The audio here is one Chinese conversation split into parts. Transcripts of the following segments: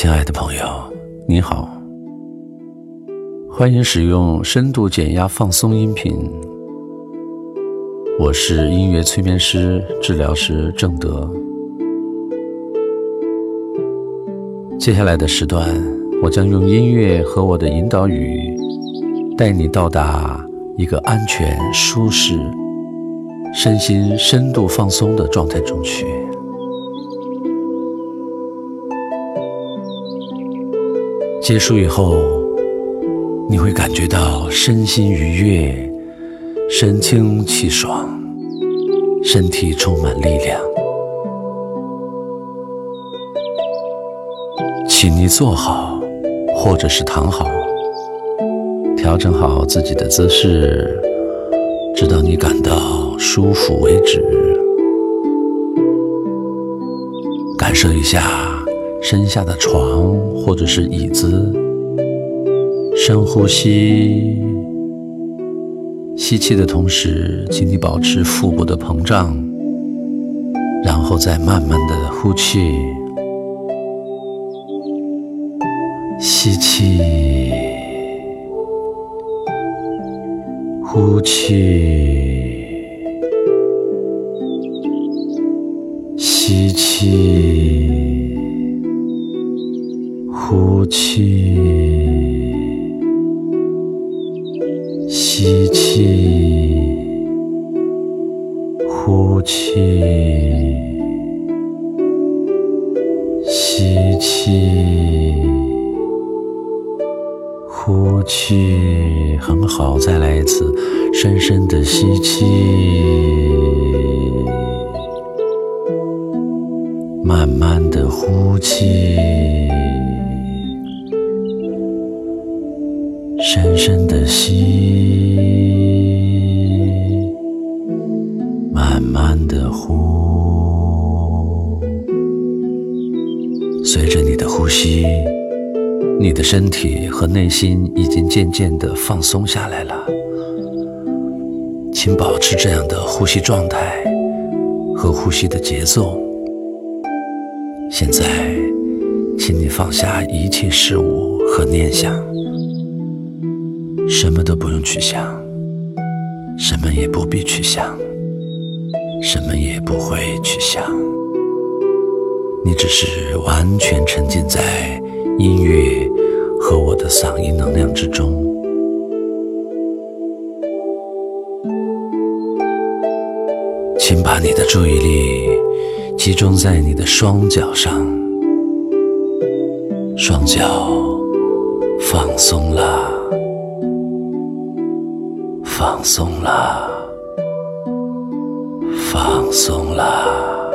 亲爱的朋友，你好，欢迎使用深度减压放松音频。我是音乐催眠师、治疗师郑德。接下来的时段，我将用音乐和我的引导语，带你到达一个安全、舒适、身心深度放松的状态中去。结束以后，你会感觉到身心愉悦、神清气爽，身体充满力量。请你坐好，或者是躺好，调整好自己的姿势，直到你感到舒服为止。感受一下。身下的床或者是椅子，深呼吸，吸气的同时，请你保持腹部的膨胀，然后再慢慢的呼气，吸气，呼气，吸气。气，吸气，呼气，吸气，呼气，很好，再来一次，深深的吸气，慢慢的呼气。深深的吸，慢慢的呼。随着你的呼吸，你的身体和内心已经渐渐的放松下来了。请保持这样的呼吸状态和呼吸的节奏。现在，请你放下一切事物和念想。什么都不用去想，什么也不必去想，什么也不会去想。你只是完全沉浸在音乐和我的嗓音能量之中。请把你的注意力集中在你的双脚上，双脚放松了。放松了，放松了，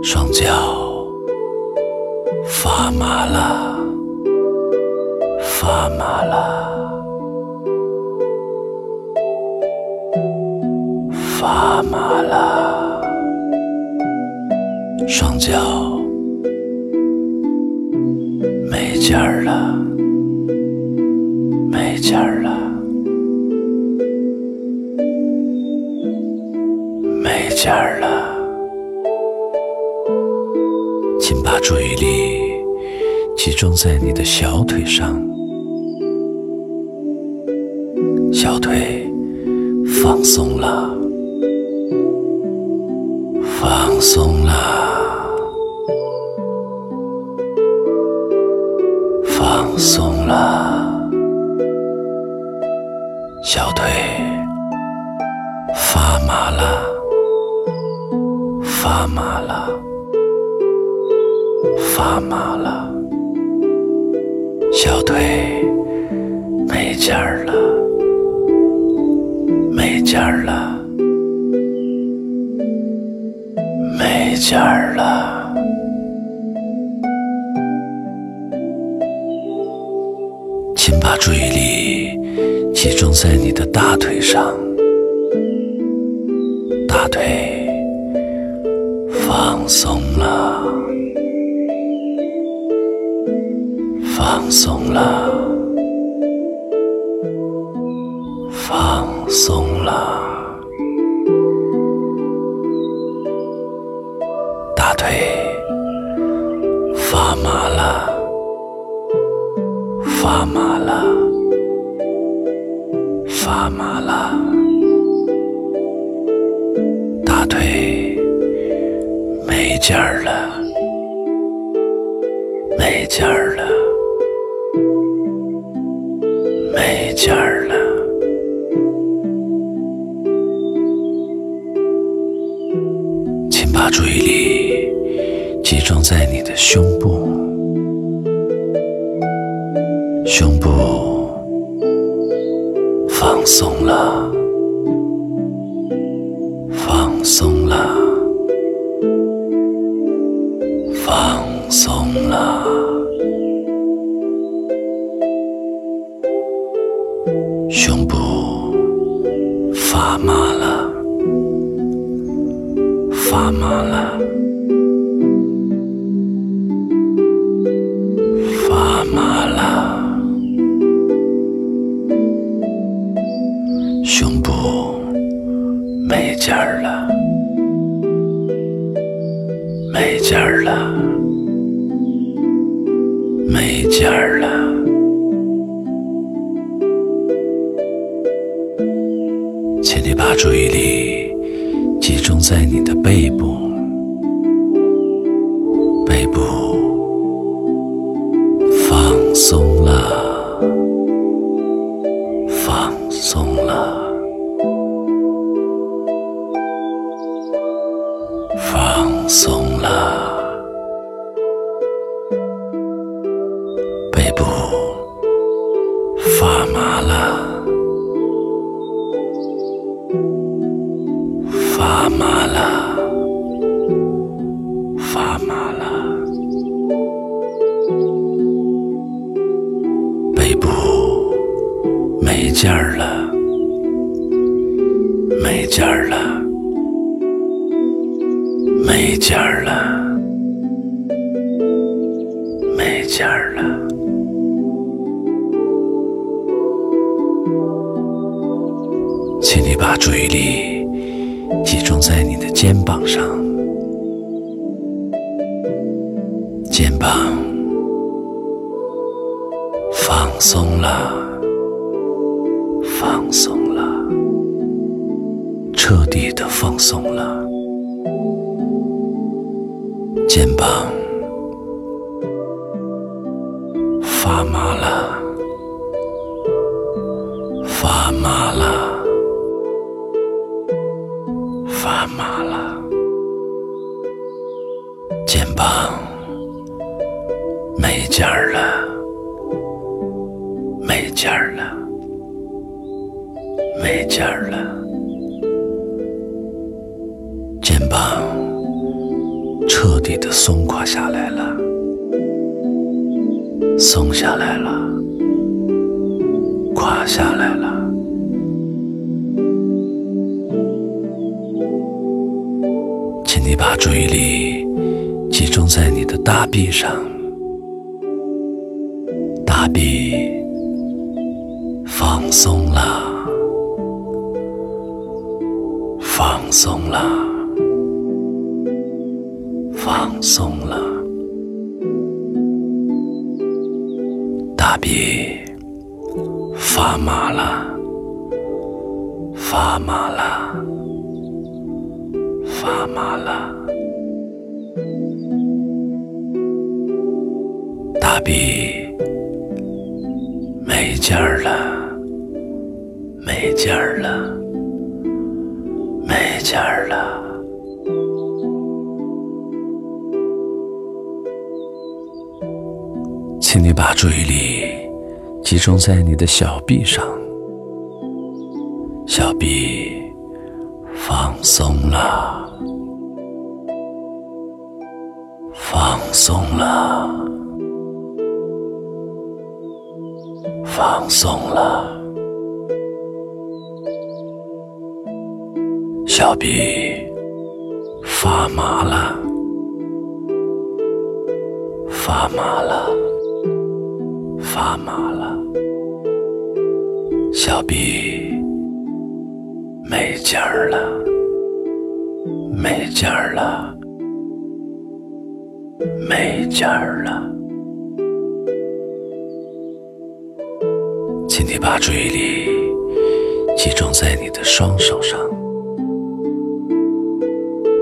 双脚发麻了，发麻了，发麻了，双脚没劲儿了，没劲儿了。劲儿了，请把注意力集中在你的小腿上，小腿放松了，放松了，劲儿了。请把注意力集中在你的大腿上，大腿。放松了，放松了，放松劲儿了，没劲儿了，没劲儿了。请把注意力集中在你的胸部。胸部放松了，放松你把注意力集中在你的背部，没劲儿了，请你把注意力集中在你的肩膀上，肩膀放松了，放松了，彻底的放松了。肩膀发麻了，发麻了，发麻了。肩膀没劲儿了，没劲儿了，没劲儿了。肩膀。彻底的松垮下来了，松下来了，垮下来了。请你把注意力集中在你的大臂上，大臂放松了，放松了。放松臂发麻了，发麻了，发麻了，大臂没劲儿了，没劲儿了，没劲儿了。请你把注意力集中在你的小臂上，小臂放松了，放松了，放松了，小臂发麻了，发麻了。发麻了，小臂没劲儿了，没劲儿了，没劲儿了，请你把注意力集中在你的双手上，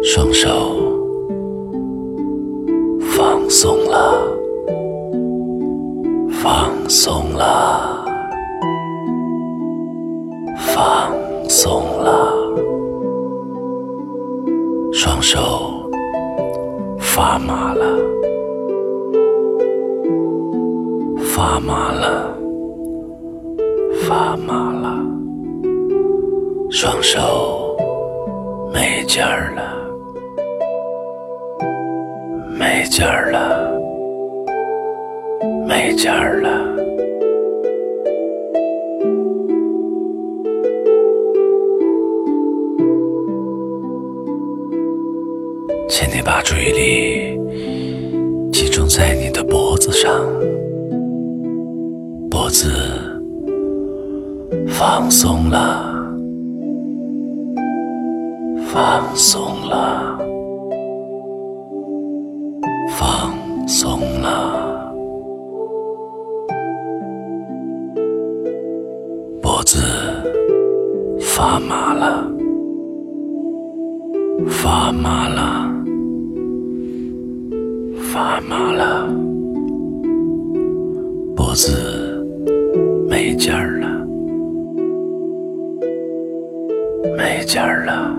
双手放松了，放松了，放松了，双手发麻了，发麻了。发麻了，双手没劲儿了，没劲儿了，没劲儿了。请你把注意力集中在你的脖子上，脖子。放松了，放松了，放松了，脖子发麻了，发麻了，发麻了，脖子没劲儿了。没劲儿了，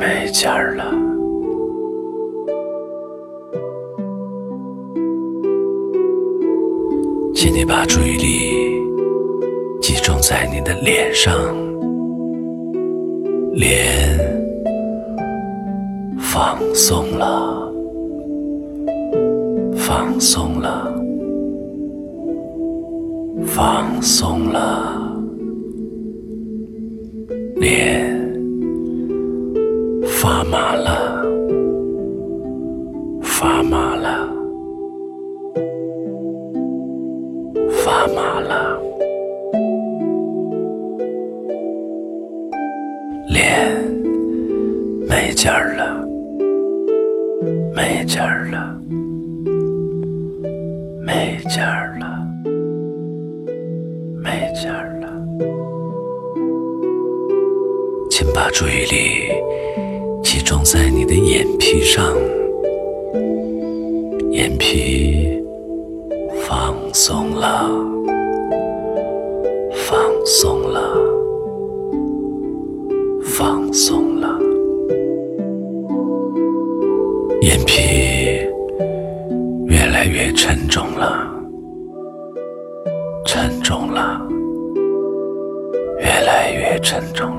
没劲儿了，请你把注意力集中在你的脸上，脸放松了，放松了，放松了。脸发麻了，发麻了，发麻了，脸没劲儿了，没劲儿了，没劲儿了，没劲儿了。请把注意力集中在你的眼皮上，眼皮放松了，放松了，放松皮越来越沉重了，沉重了，越来越沉重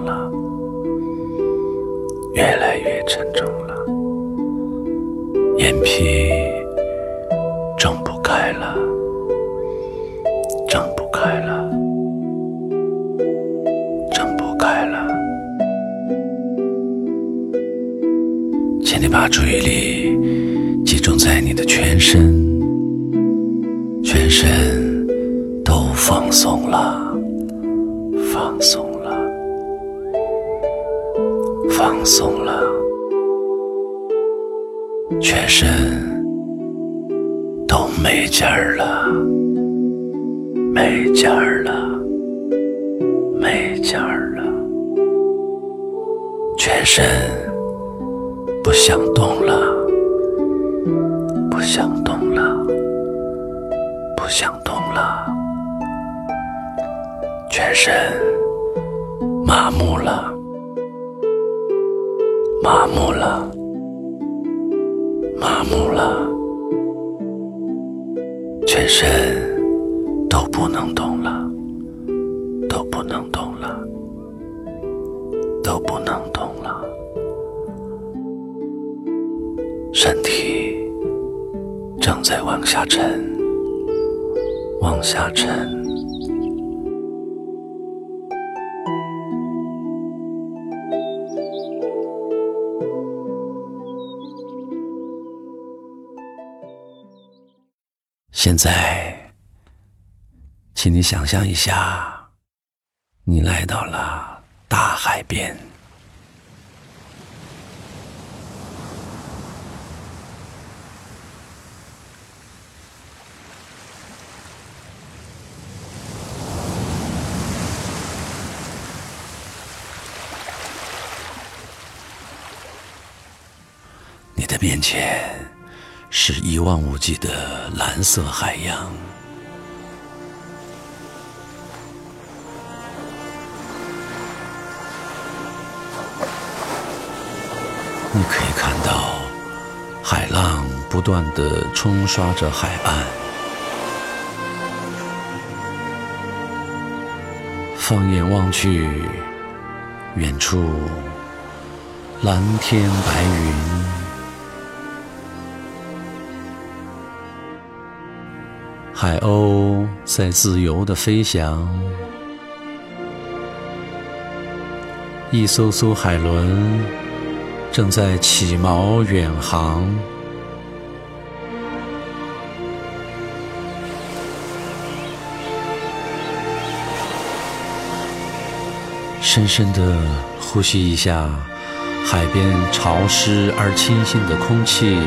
全身都没劲儿了，没劲儿了，没劲儿了，全身不想动了，不想动了，不想动了，全身麻木了。麻木了，麻木了，全身都不能动了，都不能动了，都不能动了，身体正在往下沉，往下沉。现在请你想象一下你来到了大海边。你的面前是一望无际的蓝色海洋。你可以看到海浪不断的冲刷着海岸，放眼望去，远处蓝天白云，海鸥在自由的飞翔，一艘艘海轮。正在起锚远航，深深的呼吸一下海边潮湿而清新的空气。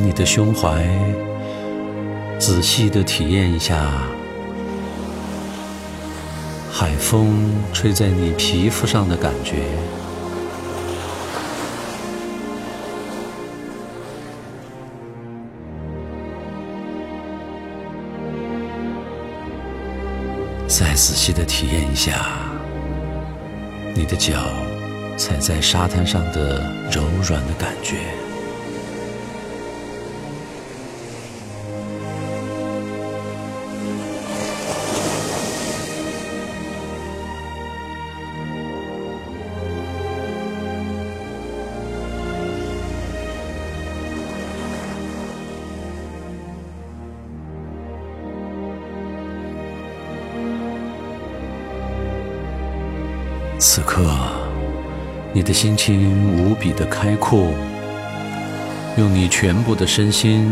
你的胸怀，仔细的体验一下海风吹在你皮肤上的感觉。再仔细的体验一下你的脚踩在沙滩上的柔软的感觉。此刻，你的心情无比的开阔，用你全部的身心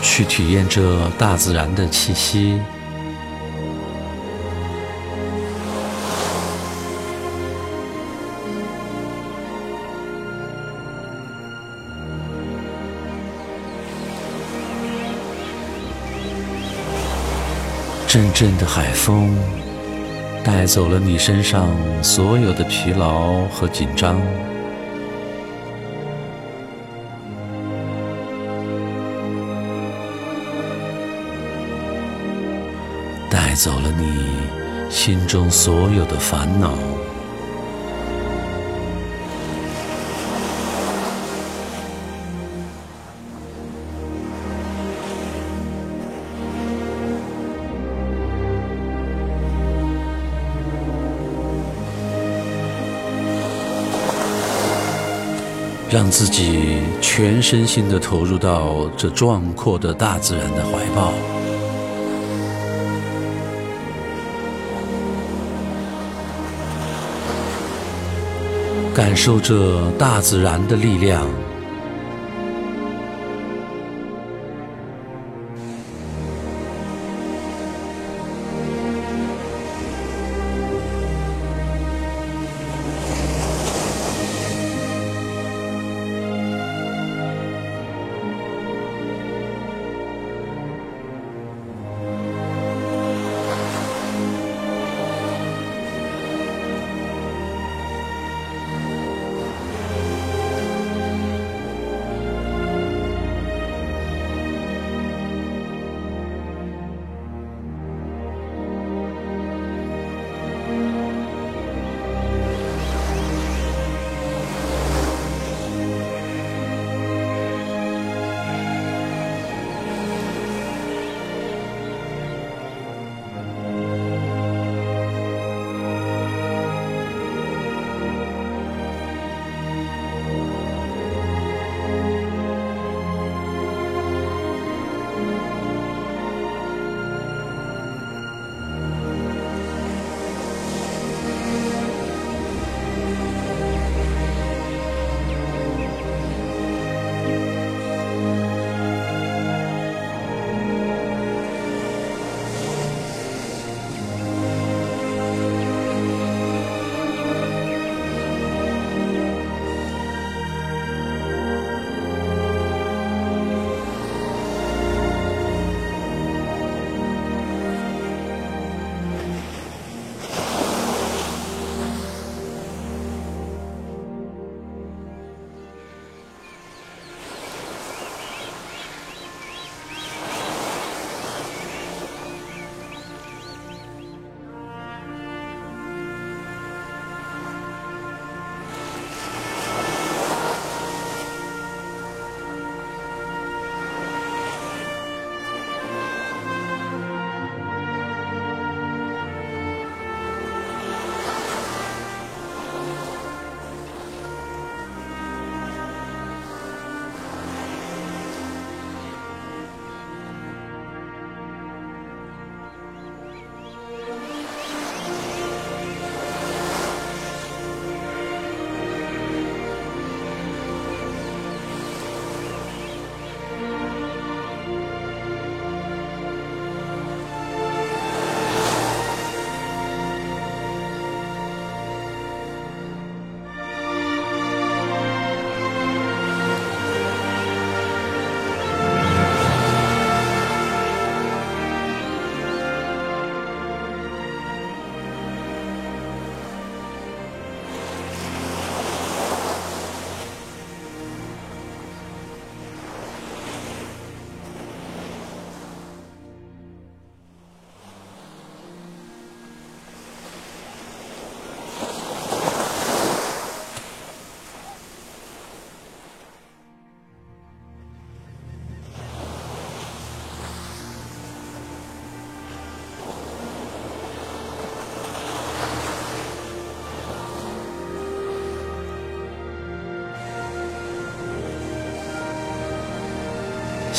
去体验这大自然的气息。阵阵的海风带走了你身上所有的疲劳和紧张，带走了你心中所有的烦恼。让自己全身心的投入到这壮阔的大自然的怀抱，感受着大自然的力量。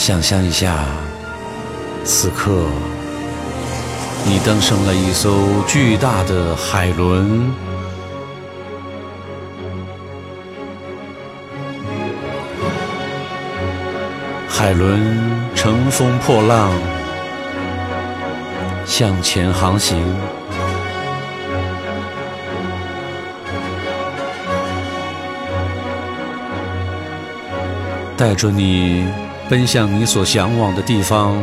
想象一下，此刻你登上了一艘巨大的海轮，海轮乘风破浪，向前航行。带着你奔向你所向往的地方，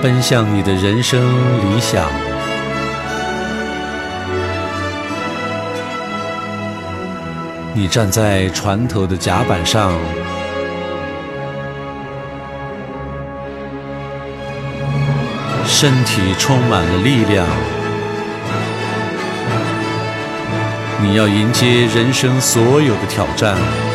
奔向你的人生理想。你站在船头的甲板上，身体充满了力量。你要迎接人生所有的挑战。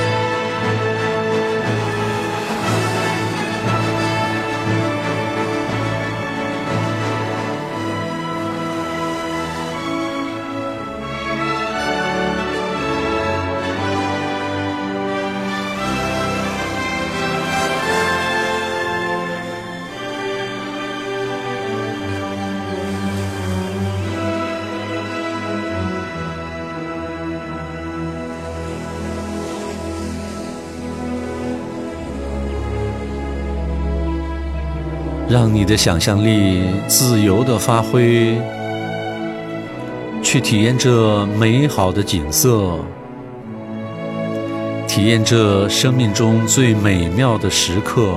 让你的想象力自由的发挥，去体验这美好的景色，体验这生命中最美妙的时刻。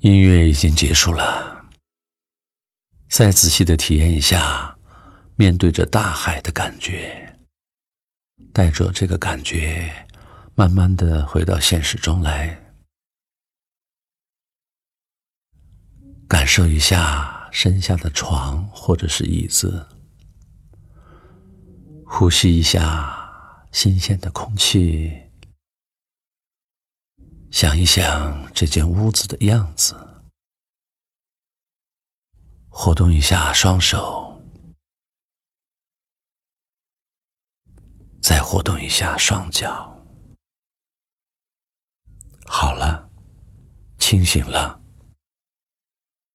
音乐已经结束了，再仔细的体验一下面对着大海的感觉，带着这个感觉，慢慢的回到现实中来，感受一下身下的床或者是椅子，呼吸一下新鲜的空气。想一想这间屋子的样子，活动一下双手，再活动一下双脚。好了，清醒了。